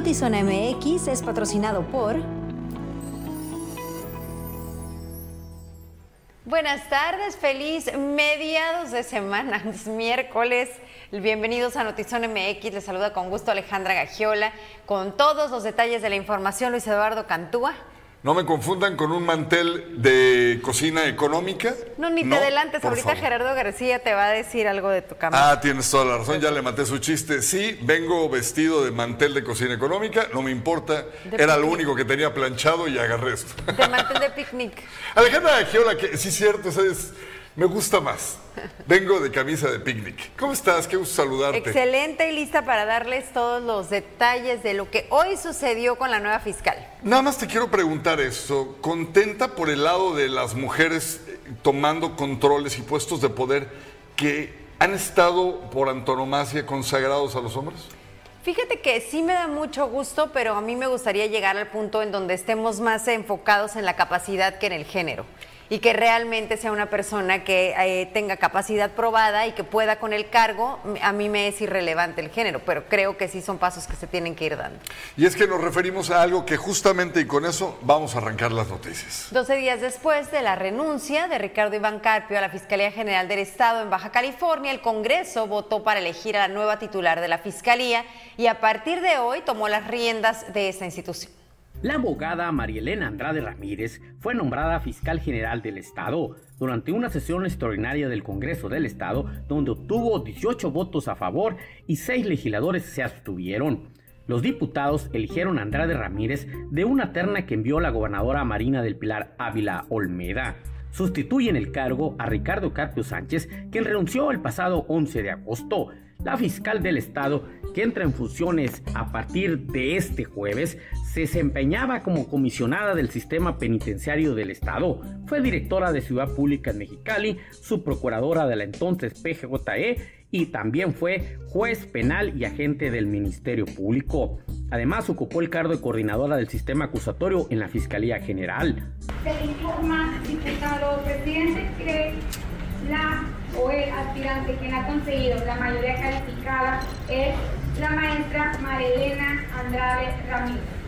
Notizona MX es patrocinado por... Buenas tardes, feliz mediados de semana, es miércoles. Bienvenidos a Notizón MX, les saluda con gusto Alejandra Gagiola, con todos los detalles de la información Luis Eduardo Cantúa. No me confundan con un mantel de cocina económica. No, ni te adelantes. Ahorita Gerardo García te va a decir algo de tu cama. Ah, tienes toda la razón. Ya le maté su chiste. Sí, vengo vestido de mantel de cocina económica. No me importa. Era lo único que tenía planchado y agarré esto. De mantel de picnic. Alejandra Giola, que sí es cierto, es me gusta más. Vengo de camisa de picnic. ¿Cómo estás? Qué gusto saludarte. Excelente y lista para darles todos los detalles de lo que hoy sucedió con la nueva fiscal. Nada más te quiero preguntar eso. ¿Contenta por el lado de las mujeres eh, tomando controles y puestos de poder que han estado por antonomasia consagrados a los hombres? Fíjate que sí me da mucho gusto, pero a mí me gustaría llegar al punto en donde estemos más enfocados en la capacidad que en el género y que realmente sea una persona que eh, tenga capacidad probada y que pueda con el cargo, a mí me es irrelevante el género, pero creo que sí son pasos que se tienen que ir dando. Y es que nos referimos a algo que justamente y con eso vamos a arrancar las noticias. 12 días después de la renuncia de Ricardo Iván Carpio a la Fiscalía General del Estado en Baja California, el Congreso votó para elegir a la nueva titular de la Fiscalía y a partir de hoy tomó las riendas de esa institución. La abogada Marielena Andrade Ramírez fue nombrada fiscal general del Estado durante una sesión extraordinaria del Congreso del Estado donde obtuvo 18 votos a favor y 6 legisladores se abstuvieron. Los diputados eligieron a Andrade Ramírez de una terna que envió la gobernadora Marina del Pilar Ávila Olmeda. Sustituye en el cargo a Ricardo Carpio Sánchez, quien renunció el pasado 11 de agosto. La fiscal del Estado, que entra en funciones a partir de este jueves, se desempeñaba como comisionada del sistema penitenciario del Estado. Fue directora de Ciudad Pública en Mexicali, subprocuradora de la entonces PGJE y también fue juez penal y agente del Ministerio Público. Además, ocupó el cargo de coordinadora del sistema acusatorio en la Fiscalía General. Se informa, diputado presidente, que la o el aspirante quien ha conseguido la mayoría calificada es la maestra Marilena Andrade Ramírez,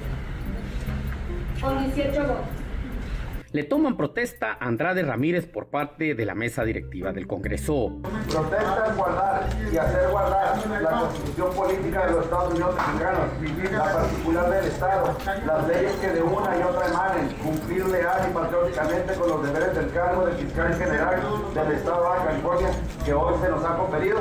con 18 votos. Le toman protesta a Andrade Ramírez por parte de la mesa directiva del Congreso. Protesta es guardar y hacer guardar la constitución política de los Estados Unidos mexicanos, la particular del Estado, las leyes que de una y otra emanen, cumplir leal y patrióticamente con los deberes del cargo de fiscal general del Estado de California que hoy se nos ha conferido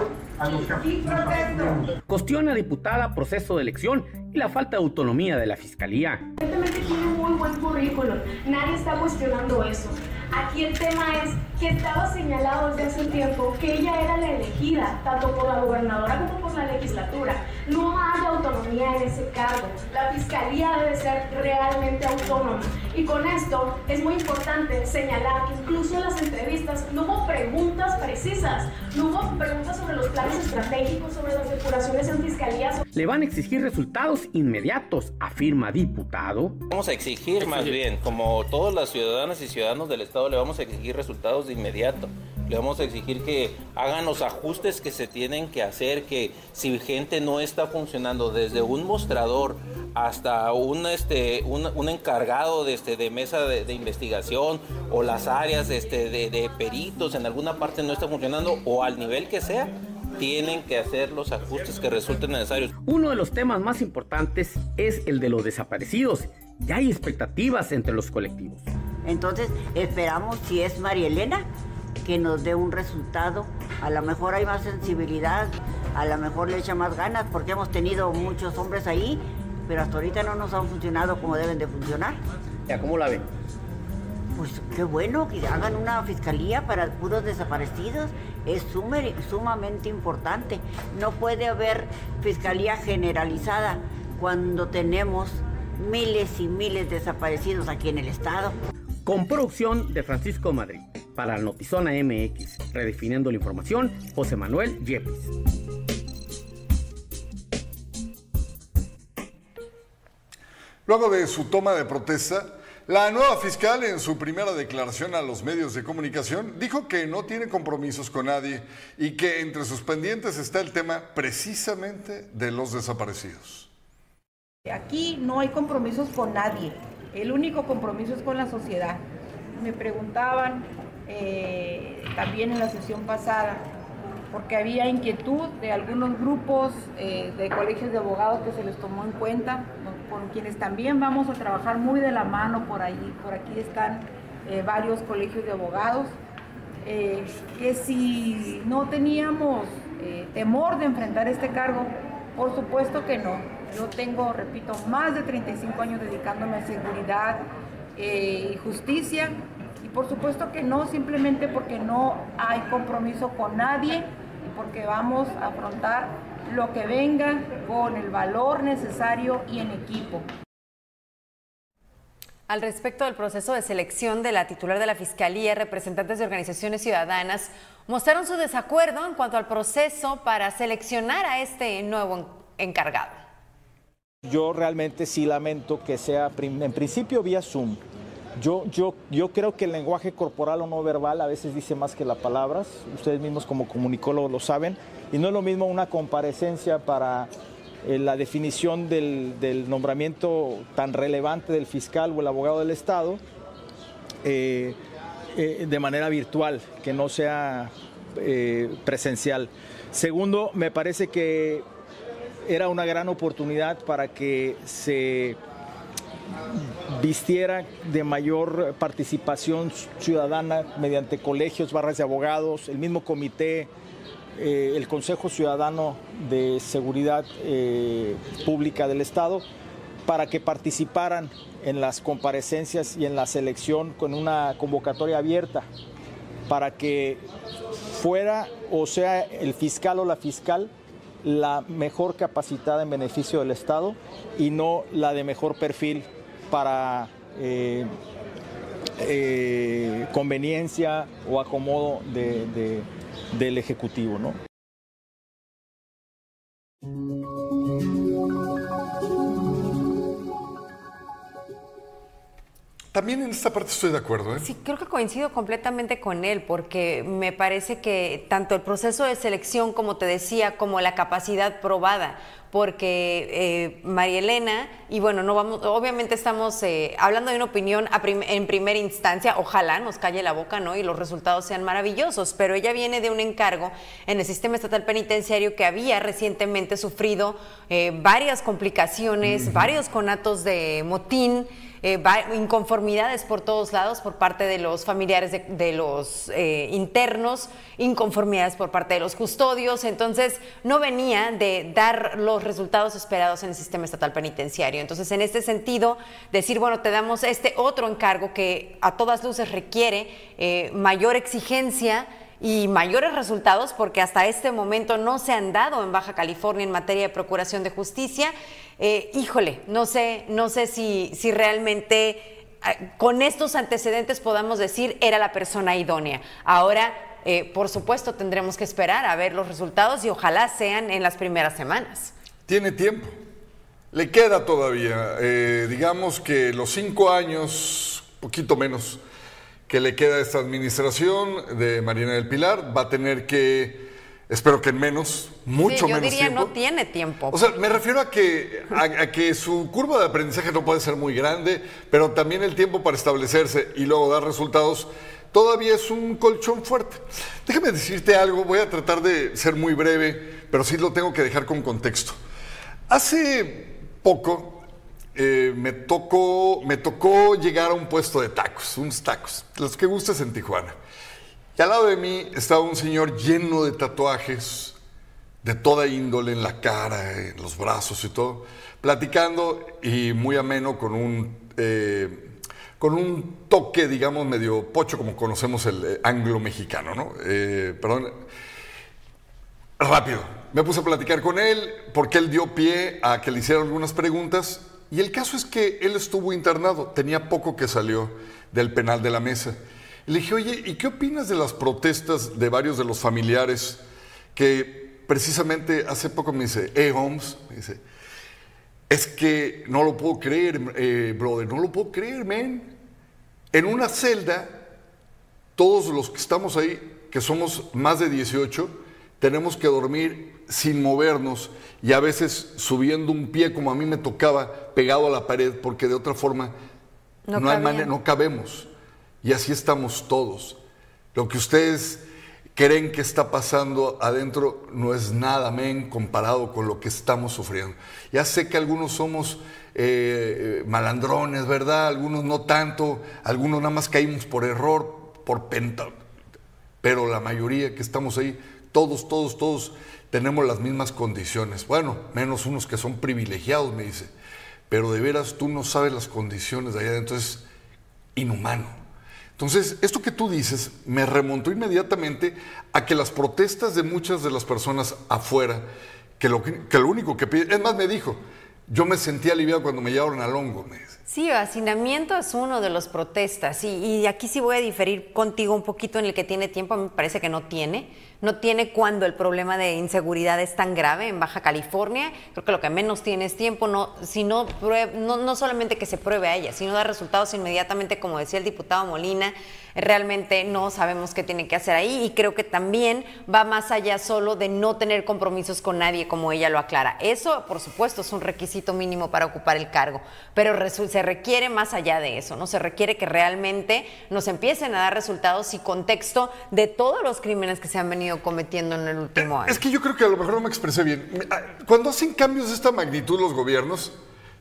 Cuestiona diputada proceso de elección y la falta de autonomía de la fiscalía. Evidentemente tiene un muy buen currículum, nadie está cuestionando eso. Aquí el tema es que estaba señalado desde hace un tiempo que ella era la elegida, tanto por la gobernadora como por la legislatura. No hay autonomía en ese cargo. La fiscalía debe ser realmente autónoma. Y con esto es muy importante señalar que incluso en las entrevistas no hubo preguntas precisas, no hubo preguntas sobre los planes estratégicos, sobre las depuraciones en fiscalías. Le van a exigir resultados inmediatos, afirma diputado. Vamos a exigir más bien, como todas las ciudadanas y ciudadanos del Estado, le vamos a exigir resultados inmediato. Le vamos a exigir que hagan los ajustes que se tienen que hacer, que si gente no está funcionando desde un mostrador hasta un, este, un, encargado de, este, de mesa de, investigación o las áreas este, de peritos en alguna parte no está funcionando o al nivel que sea, tienen que hacer los ajustes que resulten necesarios. Uno de los temas más importantes es el de los desaparecidos. Ya hay expectativas entre los colectivos. Entonces, esperamos si es María Elena que nos dé un resultado. A lo mejor hay más sensibilidad, a lo mejor le echa más ganas, porque hemos tenido muchos hombres ahí, pero hasta ahorita no nos han funcionado como deben de funcionar. ¿Ya cómo la ven? Pues qué bueno que hagan una fiscalía para puros desaparecidos. Es sumamente importante. No puede haber fiscalía generalizada cuando tenemos miles y miles de desaparecidos aquí en el estado. Con producción de Francisco Madrid. Para Notizona MX, redefiniendo la información, José Manuel Yepes. Luego de su toma de protesta, la nueva fiscal en su primera declaración a los medios de comunicación dijo que no tiene compromisos con nadie y que entre sus pendientes está el tema precisamente de los desaparecidos. Aquí no hay compromisos con nadie, el único compromiso es con la sociedad. Me preguntaban eh, también en la sesión pasada, porque había inquietud de algunos grupos eh, de colegios de abogados que se les tomó en cuenta, con quienes también vamos a trabajar muy de la mano por ahí, por aquí están eh, varios colegios de abogados, que si no teníamos temor de enfrentar este cargo, por supuesto que no. Yo tengo, repito, más de 35 años dedicándome a seguridad eh, y justicia. Y por supuesto que no, simplemente porque no hay compromiso con nadie y porque vamos a afrontar lo que venga con el valor necesario y en equipo. Al respecto del proceso de selección de la titular de la Fiscalía, representantes de organizaciones ciudadanas mostraron su desacuerdo en cuanto al proceso para seleccionar a este nuevo encargado. Yo realmente sí lamento que sea en principio vía Zoom. Yo, yo, yo creo que el lenguaje corporal o no verbal a veces dice más que las palabras. Ustedes mismos como comunicólogos lo saben. Y no es lo mismo una comparecencia para eh, la definición del, nombramiento tan relevante del fiscal o el abogado del Estado eh, eh, de manera virtual, que no sea presencial. Segundo, me parece que era una gran oportunidad para que se vistiera de mayor participación ciudadana mediante colegios, barras de abogados, el mismo comité, eh, el Consejo Ciudadano de Seguridad eh, Pública del Estado, para que participaran en las comparecencias y en la selección con una convocatoria abierta, para que fuera o sea el fiscal o la fiscal la mejor capacitada en beneficio del Estado y no la de mejor perfil para eh, eh, conveniencia o acomodo del Ejecutivo. ¿no? También en esta parte estoy de acuerdo. ¿eh? Sí, creo que coincido completamente con él, porque me parece que tanto el proceso de selección, como te decía, como la capacidad probada, porque eh, María Elena, y bueno, no vamos, obviamente estamos eh, hablando de una opinión en primera instancia, ojalá nos calle la boca, ¿no? Y los resultados sean maravillosos, pero ella viene de un encargo en el sistema estatal penitenciario que había recientemente sufrido eh, varias complicaciones, varios conatos de motín. Eh, inconformidades por todos lados por parte de los familiares de, los eh, internos, inconformidades por parte de los custodios, entonces no venía de dar los resultados esperados en el sistema estatal penitenciario. Entonces, en este sentido, decir, bueno, te damos este otro encargo que a todas luces requiere eh, mayor exigencia, y mayores resultados porque hasta este momento no se han dado en Baja California en materia de procuración de justicia. Eh, híjole, no sé, no sé si, si realmente eh, con estos antecedentes podamos decir era la persona idónea. Ahora, eh, por supuesto, tendremos que esperar a ver los resultados y ojalá sean en las primeras semanas. Tiene tiempo. Le queda todavía, digamos que los cinco años, poquito menos, que le queda a esta administración de Marina del Pilar. Va a tener que, espero que en menos, mucho sí, yo diría no tiene tiempo. O sea, me refiero a que, a, que su curva de aprendizaje no puede ser muy grande, pero también el tiempo para establecerse y luego dar resultados todavía es un colchón fuerte. Déjame decirte algo, voy a tratar de ser muy breve, pero sí lo tengo que dejar con contexto. Hace poco eh, me, tocó, me tocó llegar a un puesto de tacos, unos tacos, los que gustes en Tijuana. Y al lado de mí estaba un señor lleno de tatuajes, de toda índole en la cara, en los brazos y todo, platicando y muy ameno con un, eh, con un toque, digamos, medio pocho, como conocemos el eh, anglo mexicano, ¿no? perdón. Rápido. Me puse a platicar con él porque él dio pie a que le hiciera algunas preguntas y el caso es que él estuvo internado, tenía poco que salió del penal de la mesa. le dije, oye, ¿y qué opinas de las protestas de varios de los familiares que precisamente hace poco me dice, eh, Holmes, me dice, es que no lo puedo creer, eh, brother, no lo puedo creer, man. En una celda, todos los que estamos ahí, que somos más de 18, tenemos que dormir sin movernos y a veces subiendo un pie como a mí me tocaba pegado a la pared porque de otra forma No no, hay cabían. mane- no cabemos. Y así estamos todos. Lo que ustedes creen que está pasando adentro no es nada, men, comparado con lo que estamos sufriendo. Ya sé que algunos somos eh, malandrones, ¿verdad? Algunos no tanto, algunos nada más caímos por error, por penta. Pero la mayoría que estamos ahí, todos, todos, todos tenemos las mismas condiciones. Bueno, menos unos que son privilegiados, me dice. Pero de veras tú no sabes las condiciones de allá adentro, es inhumano. Entonces, esto que tú dices me remontó inmediatamente a que las protestas de muchas de las personas afuera, que lo, que que lo único que piden, es más, me dijo, yo me sentí aliviado cuando me llevaron al hongo, me dice. Sí, hacinamiento es uno de los protestas y, y aquí sí voy a diferir contigo un poquito en el que tiene tiempo, me parece que no tiene. No tiene cuando el problema de inseguridad es tan grave en Baja California. Creo que lo que menos tiene es tiempo, no, sino no, no solamente que se pruebe a ella, sino dar resultados inmediatamente, como decía el diputado Molina, realmente no sabemos qué tiene que hacer ahí y creo que también va más allá solo de no tener compromisos con nadie, como ella lo aclara. Eso, por supuesto, es un requisito mínimo para ocupar el cargo, pero resu- se requiere más allá de eso, ¿no? Se requiere que realmente nos empiecen a dar resultados y contexto de todos los crímenes que se han venido cometiendo en el último año. Es que yo creo que a lo mejor no me expresé bien. Ah, Cuando hacen cambios de esta magnitud los gobiernos,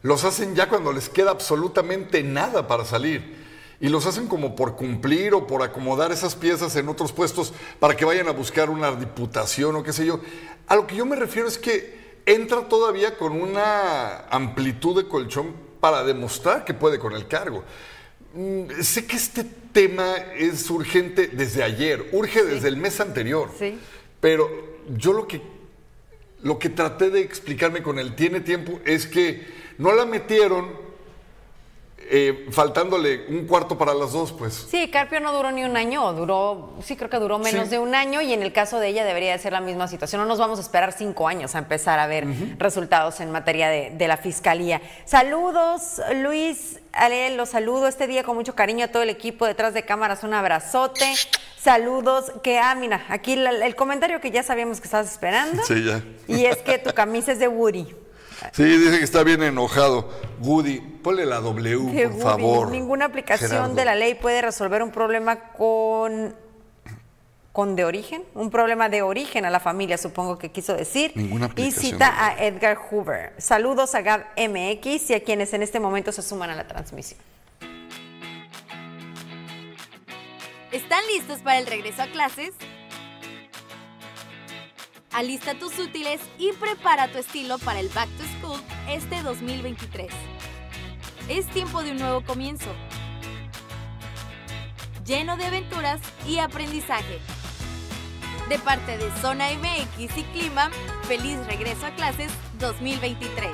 los hacen ya cuando les queda absolutamente nada para salir. Y los hacen como por cumplir o por acomodar esas piezas en otros puestos para que vayan a buscar una diputación o qué sé yo. A lo que yo me refiero es que entra todavía con una amplitud de colchón para demostrar que puede con el cargo. Mm, Sé que este tema es urgente desde ayer, urge desde el mes anterior. Sí. Pero yo lo que, lo que traté de explicarme con el tiene tiempo es que no la metieron eh, faltándole un cuarto para las dos, pues. Sí, Carpio no duró ni un año, duró, sí creo que duró menos Sí. de un año y en el caso de ella debería de ser la misma situación. No nos vamos a esperar cinco años a empezar a ver resultados en materia de, de la fiscalía. Saludos, Luis, Ale, los saludo este día con mucho cariño a todo el equipo detrás de cámaras, un abrazote. Saludos, que ah, mira, aquí la- el comentario que ya sabíamos que estabas esperando. Sí, ya. Y es que tu camisa es de Woody. Sí, dice que está bien enojado. Woody, ponle la W, por Woody. favor. Ninguna aplicación Gerardo. de la ley puede resolver un problema con con de origen, un problema de origen a la familia, supongo que quiso decir. Ninguna y cita a Edgar Hoover. Saludos a Gab MX y a quienes en este momento se suman a la transmisión. ¿Están listos para el regreso a clases? Alista tus útiles y prepara tu estilo para el Back to School este 2023. Es tiempo de un nuevo comienzo, lleno de aventuras y aprendizaje. De parte de Zona MX y Clima, feliz regreso a clases 2023.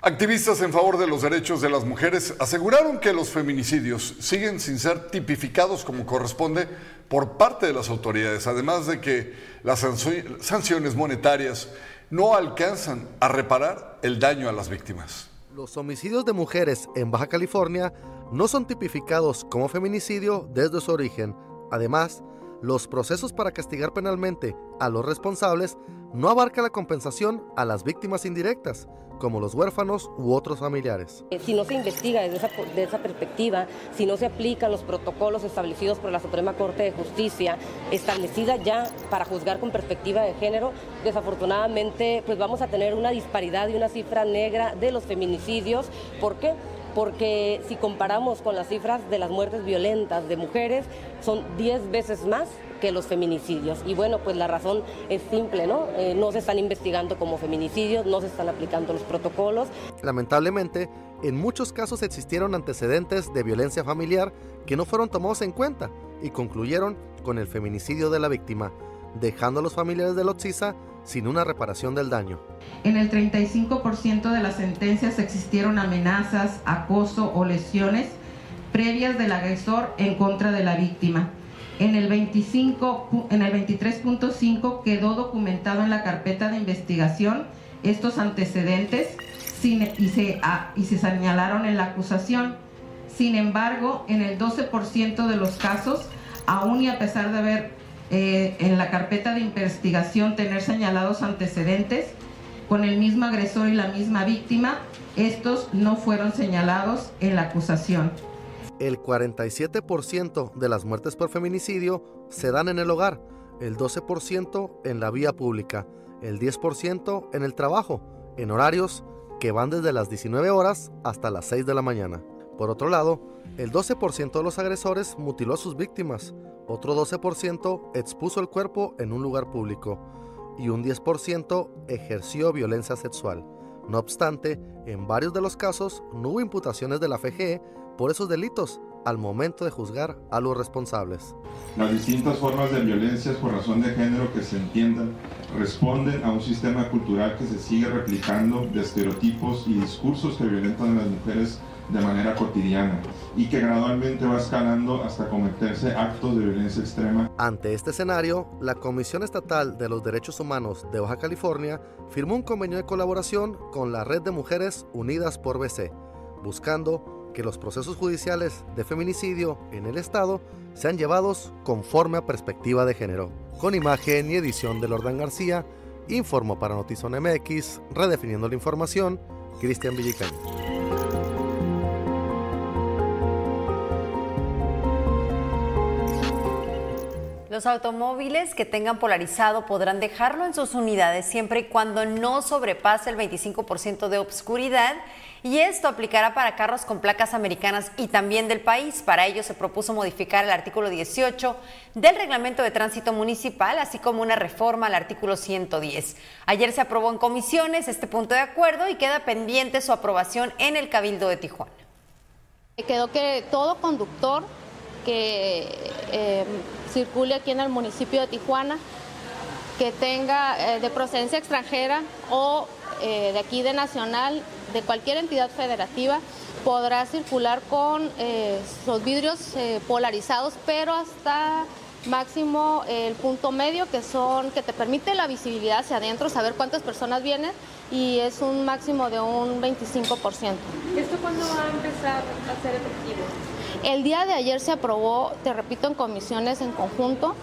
Activistas en favor de los derechos de las mujeres aseguraron que los feminicidios siguen sin ser tipificados como corresponde por parte de las autoridades, además de que las sancio- sanciones monetarias no alcanzan a reparar el daño a las víctimas. Los homicidios de mujeres en Baja California no son tipificados como feminicidio desde su origen. Además, los procesos para castigar penalmente a los responsables no abarca la compensación a las víctimas indirectas, como los huérfanos u otros familiares. Eh, Si no se investiga desde esa, esa perspectiva, si no se aplican los protocolos establecidos por la Suprema Corte de Justicia, establecida ya para juzgar con perspectiva de género, desafortunadamente pues vamos a tener una disparidad y una cifra negra de los feminicidios. ¿Por qué? Porque si comparamos con las cifras de las muertes violentas de mujeres, son 10 veces más que los feminicidios. Y bueno, pues la razón es simple, ¿no? Eh, no se están investigando como feminicidios, no se están aplicando los protocolos. Lamentablemente, en muchos casos existieron antecedentes de violencia familiar que no fueron tomados en cuenta y concluyeron con el feminicidio de la víctima, dejando a los familiares de Lotzisa sin una reparación del daño. En el 35% de las sentencias existieron amenazas, acoso o lesiones previas del agresor en contra de la víctima. En el, 25, en el 23.5 quedó documentado en la carpeta de investigación estos antecedentes y, se, ah, y se señalaron en la acusación. Sin embargo, en el 12% de los casos, aún y a pesar de haber eh, en la carpeta de investigación tener señalados antecedentes con el mismo agresor y la misma víctima, estos no fueron señalados en la acusación. El 47% de las muertes por feminicidio se dan en el hogar, el 12% en la vía pública, el 10% en el trabajo, en horarios que van desde las 19 horas hasta las 6 de la mañana. Por otro lado, el 12% de los agresores mutiló a sus víctimas, otro 12% expuso el cuerpo en un lugar público y un 10% ejerció violencia sexual. No obstante, en varios de los casos no hubo imputaciones de la FGE por esos delitos al momento de juzgar a los responsables. Las distintas formas de violencias por razón de género que se entiendan responden a un sistema cultural que se sigue replicando de estereotipos y discursos que violentan a las mujeres de manera cotidiana y que gradualmente va escalando hasta cometerse actos de violencia extrema. Ante este escenario, la Comisión Estatal de los Derechos Humanos de Baja California firmó un convenio de colaboración con la Red de Mujeres Unidas por BC, buscando que los procesos judiciales de feminicidio en el Estado sean llevados conforme a perspectiva de género. Con imagen y edición de Lordan García, informó para Notizón MX, redefiniendo la información, Cristian Villicaño. Los automóviles que tengan polarizado podrán dejarlo en sus unidades siempre y cuando no sobrepase el 25% de obscuridad y esto aplicará para carros con placas americanas y también del país. Para ello se propuso modificar el artículo 18 del reglamento de tránsito municipal, así como una reforma al artículo 110. Ayer se aprobó en comisiones este punto de acuerdo y queda pendiente su aprobación en el Cabildo de Tijuana. Quedó que todo conductor que eh, circule aquí en el municipio de Tijuana, que tenga eh, de procedencia extranjera o eh, de aquí de nacional, de cualquier entidad federativa, podrá circular con eh, los vidrios polarizados, pero hasta máximo el punto medio, que son que te permite la visibilidad hacia adentro, saber cuántas personas vienen y es un máximo de un 25%. ¿Esto cuándo va a empezar a ser efectivo? El día de ayer se aprobó, te repito, en comisiones en conjunto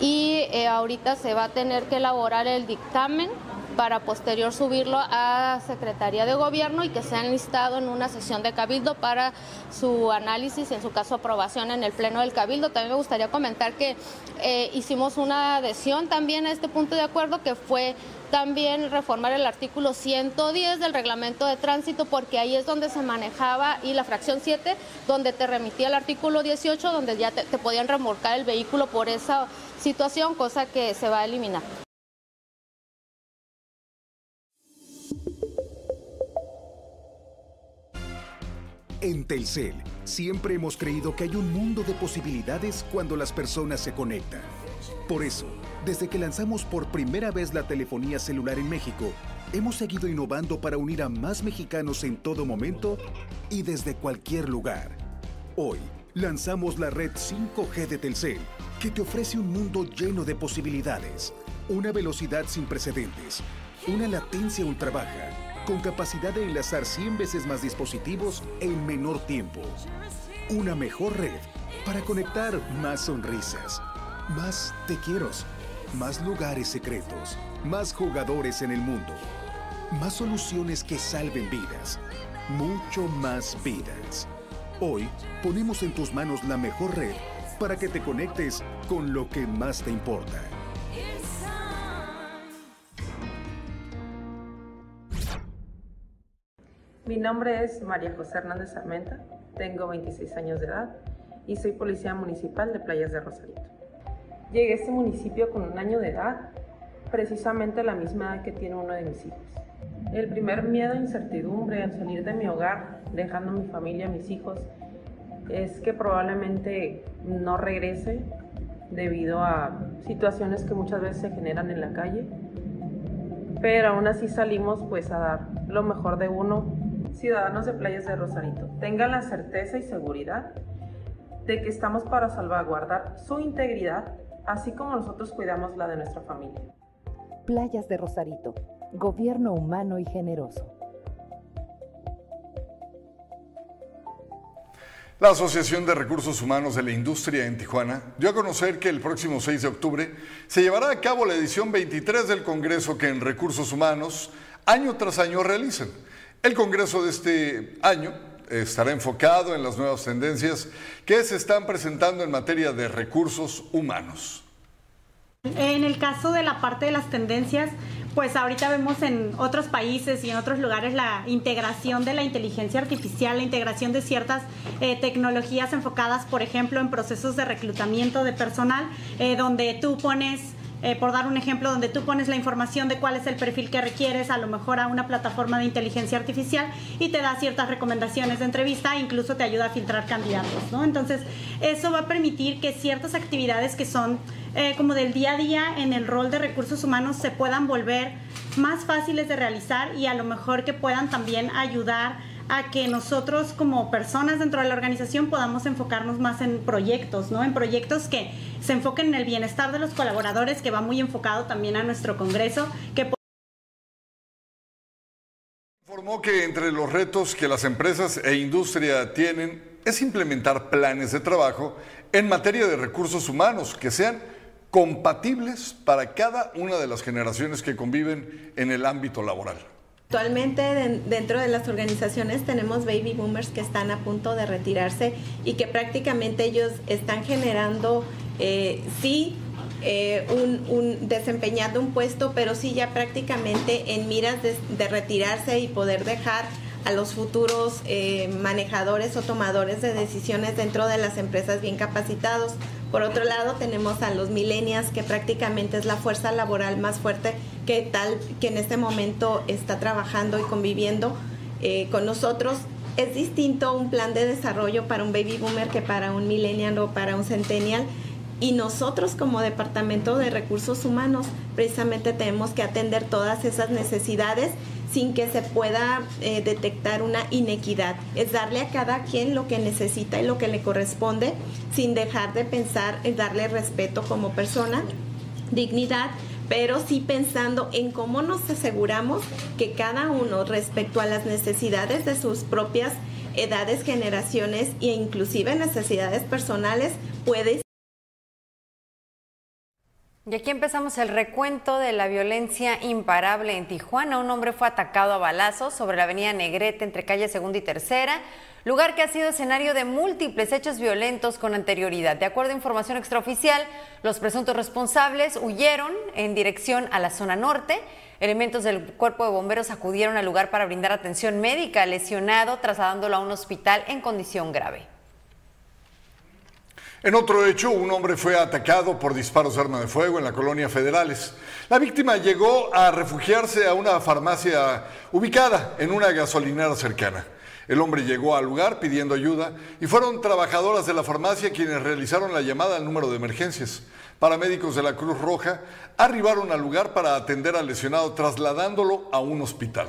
y eh, ahorita se va a tener que elaborar el dictamen para posterior subirlo a Secretaría de Gobierno y que sea enlistado en una sesión de Cabildo para su análisis y en su caso aprobación en el Pleno del Cabildo. También me gustaría comentar que eh, hicimos una adhesión también a este punto de acuerdo que fue también reformar el artículo 110 del reglamento de tránsito porque ahí es donde se manejaba y la fracción 7 donde te remitía el artículo 18 donde ya te, te podían remolcar el vehículo por esa situación, cosa que se va a eliminar. En Telcel, siempre hemos creído que hay un mundo de posibilidades cuando las personas se conectan. Por eso, desde que lanzamos por primera vez la telefonía celular en México, hemos seguido innovando para unir a más mexicanos en todo momento y desde cualquier lugar. Hoy, lanzamos la red 5G de Telcel, que te ofrece un mundo lleno de posibilidades, una velocidad sin precedentes, una latencia ultra baja con capacidad de enlazar 100 veces más dispositivos en menor tiempo. Una mejor red para conectar más sonrisas, más te quiero, más lugares secretos, más jugadores en el mundo, más soluciones que salven vidas, mucho más vidas. Hoy ponemos en tus manos la mejor red para que te conectes con lo que más te importa. Mi nombre es María José Hernández Armenta, tengo 26 años de edad y soy policía municipal de Playas de Rosarito. Llegué a este municipio con un año de edad, precisamente la misma edad que tiene uno de mis hijos. El primer miedo e incertidumbre al salir de mi hogar, dejando mi familia, mis hijos, es que probablemente no regrese debido a situaciones que muchas veces se generan en la calle. Pero aún así salimos pues a dar lo mejor de uno ciudadanos de Playas de Rosarito, tengan la certeza y seguridad de que estamos para salvaguardar su integridad, así como nosotros cuidamos la de nuestra familia. Playas de Rosarito, gobierno humano y generoso. La Asociación de Recursos Humanos de la Industria en Tijuana dio a conocer que el próximo 6 de octubre se llevará a cabo la edición 23 del Congreso que en Recursos Humanos año tras año realizan. El Congreso de este año estará enfocado en las nuevas tendencias que se están presentando en materia de recursos humanos. En el caso de la parte de las tendencias, pues ahorita vemos en otros países y en otros lugares la integración de la inteligencia artificial, la integración de ciertas eh, tecnologías enfocadas, por ejemplo, en procesos de reclutamiento de personal, eh, donde tú pones eh, por dar un ejemplo, donde tú pones la información de cuál es el perfil que requieres, a lo mejor a una plataforma de inteligencia artificial y te da ciertas recomendaciones de entrevista e incluso te ayuda a filtrar candidatos, ¿no? Entonces, eso va a permitir que ciertas actividades que son eh, como del día a día en el rol de recursos humanos se puedan volver más fáciles de realizar y a lo mejor que puedan también ayudar a que nosotros como personas dentro de la organización podamos enfocarnos más en proyectos, ¿no? En proyectos que se enfoquen en el bienestar de los colaboradores, que va muy enfocado también a nuestro Congreso, que Informó que entre los retos que las empresas e industria tienen es implementar planes de trabajo en materia de recursos humanos que sean compatibles para cada una de las generaciones que conviven en el ámbito laboral. Actualmente dentro de las organizaciones tenemos baby boomers que están a punto de retirarse y que prácticamente ellos están generando, eh, sí, eh, un, desempeñando un puesto, pero sí ya prácticamente en miras de, retirarse y poder dejar a los futuros eh, manejadores o tomadores de decisiones dentro de las empresas bien capacitados. Por otro lado, tenemos a los millennials, que prácticamente es la fuerza laboral más fuerte que tal que en este momento está trabajando y conviviendo eh, con nosotros. Es distinto un plan de desarrollo para un baby boomer que para un millennial o para un centennial. Y nosotros como Departamento de Recursos Humanos precisamente tenemos que atender todas esas necesidades sin que se pueda eh, detectar una inequidad. Es darle a cada quien lo que necesita y lo que le corresponde, sin dejar de pensar en darle respeto como persona, dignidad, pero sí pensando en cómo nos aseguramos que cada uno respecto a las necesidades de sus propias edades, generaciones e inclusive necesidades personales puede y aquí empezamos el recuento de la violencia imparable en Tijuana. Un hombre fue atacado a balazos sobre la avenida Negrete entre calle Segunda y Tercera, lugar que ha sido escenario de múltiples hechos violentos con anterioridad. De acuerdo a información extraoficial, los presuntos responsables huyeron en dirección a la zona norte. Elementos del cuerpo de bomberos acudieron al lugar para brindar atención médica al lesionado, trasladándolo a un hospital en condición grave. En otro hecho, un hombre fue atacado por disparos de arma de fuego en la colonia Federales. La víctima llegó a refugiarse a una farmacia ubicada en una gasolinera cercana. El hombre llegó al lugar pidiendo ayuda y fueron trabajadoras de la farmacia quienes realizaron la llamada al número de emergencias. Paramédicos de la Cruz Roja arribaron al lugar para atender al lesionado trasladándolo a un hospital.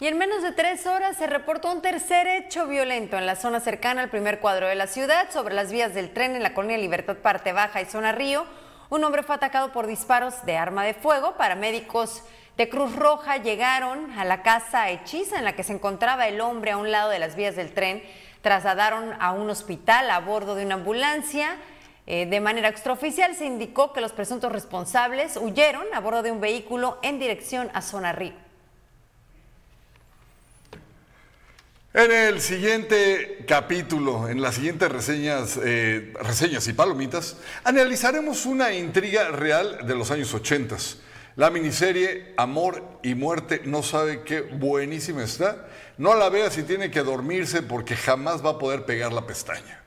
Y en menos de tres horas se reportó un tercer hecho violento en la zona cercana al primer cuadro de la ciudad, sobre las vías del tren en la colonia Libertad Parte Baja y Zona Río. Un hombre fue atacado por disparos de arma de fuego. Paramédicos de Cruz Roja llegaron a la casa hechiza en la que se encontraba el hombre a un lado de las vías del tren. Trasladaron a un hospital a bordo de una ambulancia. Eh, de manera extraoficial se indicó que los presuntos responsables huyeron a bordo de un vehículo en dirección a Zona Río. En el siguiente capítulo, en las siguientes reseñas, eh, reseñas y palomitas, analizaremos una intriga real de los años 80. La miniserie Amor y Muerte no sabe qué buenísima está. No la vea si tiene que dormirse porque jamás va a poder pegar la pestaña.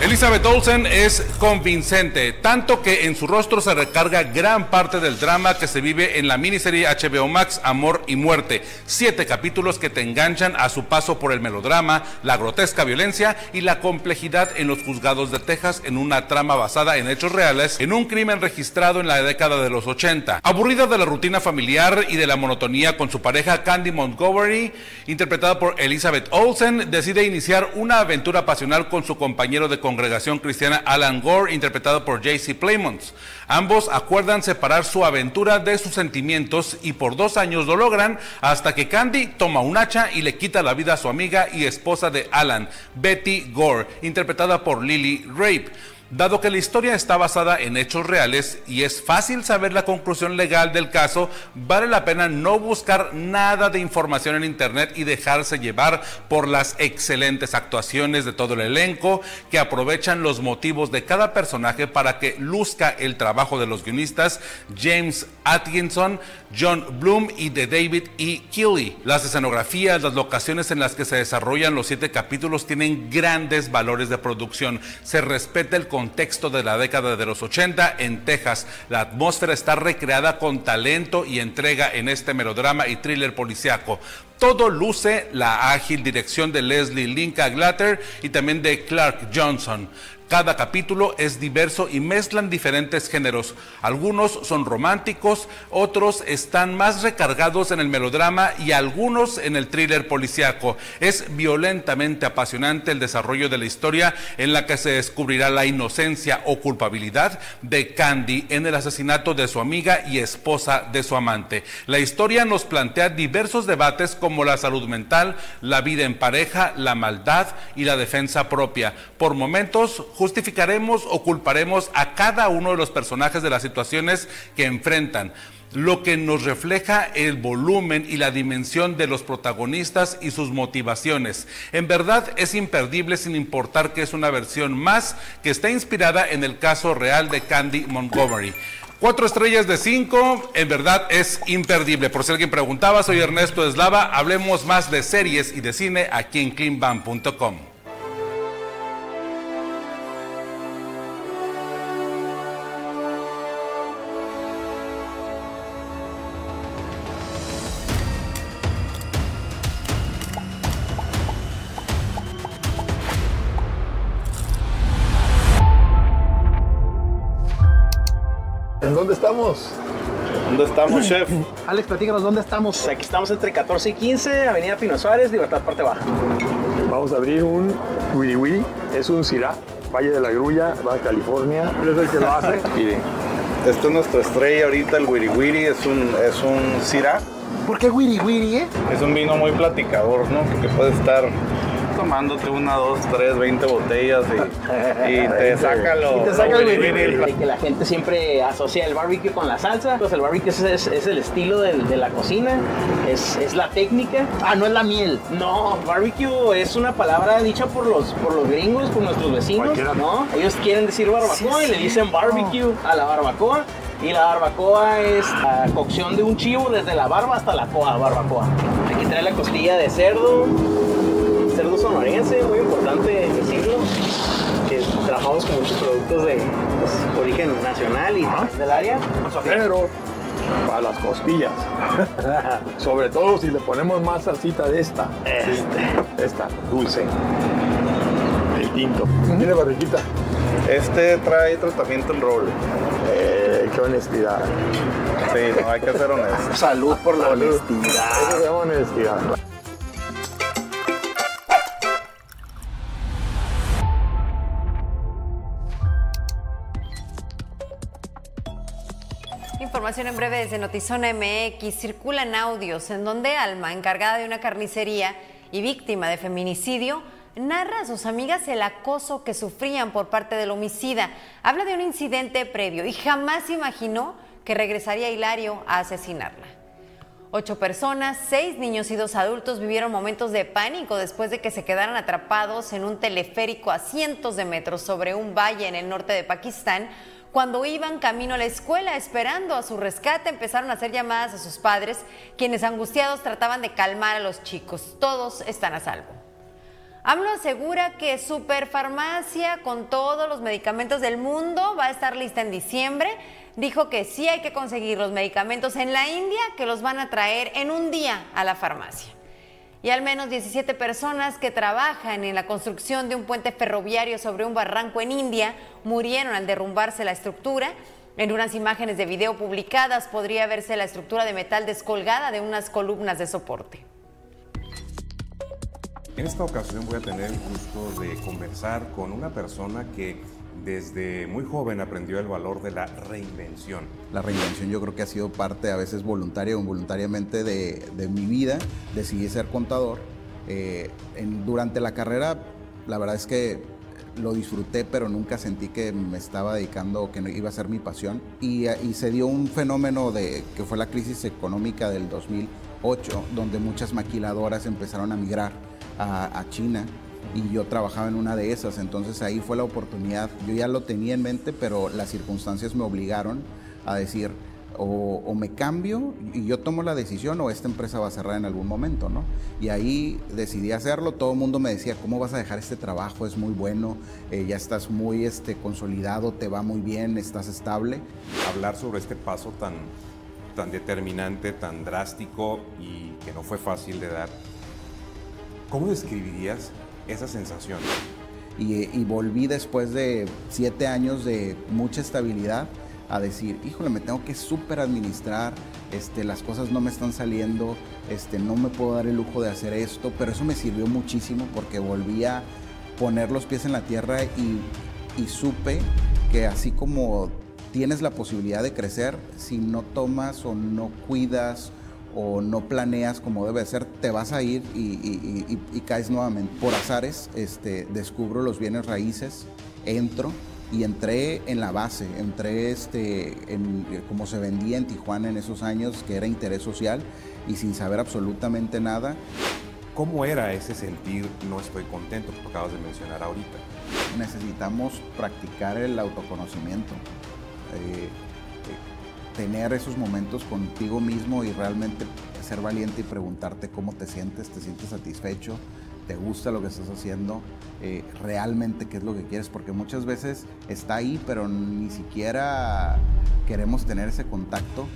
Elizabeth Olsen es convincente, tanto que en su rostro se recarga gran parte del drama que se vive en la miniserie HBO Max Amor y Muerte. Siete capítulos que te enganchan a su paso por el melodrama, la grotesca violencia y la complejidad en los juzgados de Texas en una trama basada en hechos reales, en un crimen registrado en la década de los 80. Aburrida de la rutina familiar y de la monotonía con su pareja Candy Montgomery, interpretada por Elizabeth Olsen, decide iniciar una aventura pasional con su compañero de congregación cristiana Alan Gore, interpretado por J.C. Playmont. Ambos acuerdan separar su aventura de sus sentimientos y por dos años lo logran hasta que Candy toma un hacha y le quita la vida a su amiga y esposa de Alan, Betty Gore, interpretada por Lily Rape. Dado que la historia está basada en hechos reales y es fácil saber la conclusión legal del caso, vale la pena no buscar nada de información en internet y dejarse llevar por las excelentes actuaciones de todo el elenco que aprovechan los motivos de cada personaje para que luzca el trabajo de los guionistas James Atkinson, John Bloom y de David E. Keeley. Las escenografías, las locaciones en las que se desarrollan los siete capítulos tienen grandes valores de producción. Se respeta el contexto de la década de los 80 en Texas. La atmósfera está recreada con talento y entrega en este melodrama y thriller policiaco. Todo luce la ágil dirección de Leslie Linka Glatter y también de Clark Johnson. Cada capítulo es diverso y mezclan diferentes géneros. Algunos son románticos, otros están más recargados en el melodrama y algunos en el thriller policiaco. Es violentamente apasionante el desarrollo de la historia en la que se descubrirá la inocencia o culpabilidad de Candy en el asesinato de su amiga y esposa de su amante. La historia nos plantea diversos debates como la salud mental, la vida en pareja, la maldad y la defensa propia. Por momentos justificaremos o culparemos a cada uno de los personajes de las situaciones que enfrentan lo que nos refleja el volumen y la dimensión de los protagonistas y sus motivaciones. En verdad es imperdible sin importar que es una versión más que está inspirada en el caso real de Candy Montgomery. Cuatro estrellas de cinco, en verdad es imperdible. Por si alguien preguntaba, soy Ernesto Eslava. Hablemos más de series y de cine aquí en cleanbam.com. dónde estamos? ¿Dónde estamos, chef? Alex, platícanos, ¿dónde estamos? Aquí estamos entre 14 y 15, Avenida Pino Suárez, Libertad Parte Baja. Vamos a abrir un Wiri Wiri, es un Syrah, Valle de la Grulla, Baja California. Es el que lo hace. Miren, esta es nuestra estrella ahorita, el Wiri Wiri, es un, es un Syrah. ¿Por qué Wiri Wiri, eh? Es un vino muy platicador, ¿no? Porque puede estar tomándote una, dos, tres, veinte botellas y, y te saca lo, Y te saca lo el. Wiri. Que la gente siempre asocia el barbecue con la salsa. Pues el barbecue es, es- es el estilo de, la cocina, es, es la técnica. Ah, no es la miel. No, barbecue es una palabra dicha por los, por los gringos, por nuestros vecinos, Cualquiera. ¿no? Ellos quieren decir barbacoa Sí, y le dicen barbecue a la barbacoa. Y la barbacoa es la cocción de un chivo desde la barba hasta la coa, barbacoa. Aquí trae la costilla de cerdo, cerdo sonorense, muy importante decirlo. Que trabajamos con muchos productos de pues, origen nacional y del área. Pero para las costillas. Sobre todo si le ponemos más salsita de esta. Este. Esta, dulce. El tinto. Tiene barriguita. Este trae tratamiento en roble. Eh, qué honestidad. Sí, no, hay que ser honesto. Salud por la honestidad. Eso se llama honestidad. En breve desde Notizona MX. Circulan audios en donde Alma, encargada de una carnicería y víctima de feminicidio, narra a sus amigas el acoso que sufrían por parte del homicida. Habla de un incidente previo y jamás imaginó que regresaría Hilario a asesinarla. Ocho personas, seis niños y dos adultos vivieron momentos de pánico después de que se quedaran atrapados en un teleférico a cientos de metros sobre un valle en el norte de Pakistán. Cuando iban camino a la escuela esperando a su rescate, empezaron a hacer llamadas a sus padres, quienes angustiados trataban de calmar a los chicos. Todos están a salvo. AMLO asegura que Superfarmacia con todos los medicamentos del mundo va a estar lista en diciembre. Dijo que sí hay que conseguir los medicamentos en la India, que los van a traer en un día a la farmacia. Y al menos 17 personas que trabajan en la construcción de un puente ferroviario sobre un barranco en India murieron al derrumbarse la estructura. En unas imágenes de video publicadas podría verse la estructura de metal descolgada de unas columnas de soporte. En esta ocasión voy a tener el gusto de conversar con una persona que desde muy joven aprendió el valor de la reinvención. La reinvención yo creo que ha sido parte a veces voluntaria o involuntariamente de, mi vida. Decidí ser contador. Eh, durante la carrera, la verdad es que lo disfruté, pero nunca sentí que me estaba dedicando o que iba a ser mi pasión. Y, y, se dio un fenómeno de que fue la crisis económica del 2008, donde muchas maquiladoras empezaron a migrar a China y yo trabajaba en una de esas, entonces ahí fue la oportunidad, yo ya lo tenía en mente, pero las circunstancias me obligaron a decir, o, o, me cambio y yo tomo la decisión o esta empresa va a cerrar en algún momento, ¿no? Y ahí decidí hacerlo, todo el mundo me decía, ¿cómo vas a dejar este trabajo? Es muy bueno, eh, ya estás muy este, consolidado, te va muy bien, estás estable. Hablar sobre este paso tan, tan determinante, tan drástico y que no fue fácil de dar, ¿cómo describirías esa sensación? Y, volví después de siete años de mucha estabilidad a decir, híjole, me tengo que súper administrar, este, las cosas no me están saliendo, este, no me puedo dar el lujo de hacer esto, pero eso me sirvió muchísimo porque volví a poner los pies en la tierra y, y supe que así como tienes la posibilidad de crecer, si no tomas o no cuidas o no planeas como debe ser, te vas a ir y, y, y, y, caes nuevamente. Por azares, este, descubro los bienes raíces, entro y entré en la base, entré este, en, como se vendía en Tijuana en esos años, que era interés social y sin saber absolutamente nada. ¿Cómo era ese sentir no estoy contento que acabas de mencionar ahorita? Necesitamos practicar el autoconocimiento. Eh, tener esos momentos contigo mismo y realmente ser valiente y preguntarte cómo te sientes, te sientes satisfecho, te gusta lo que estás haciendo, eh, realmente qué es lo que quieres, porque muchas veces está ahí, pero ni siquiera queremos tener ese contacto.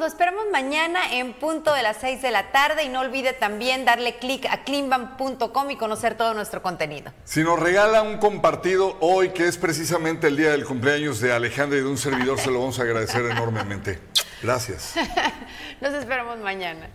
Lo esperamos mañana en punto de las 6 de la tarde y no olvide también darle clic a cleanbam.com y conocer todo nuestro contenido. Si nos regala un compartido hoy, que es precisamente el día del cumpleaños de Alejandra y de un servidor, se lo vamos a agradecer enormemente. Gracias. Nos esperamos mañana.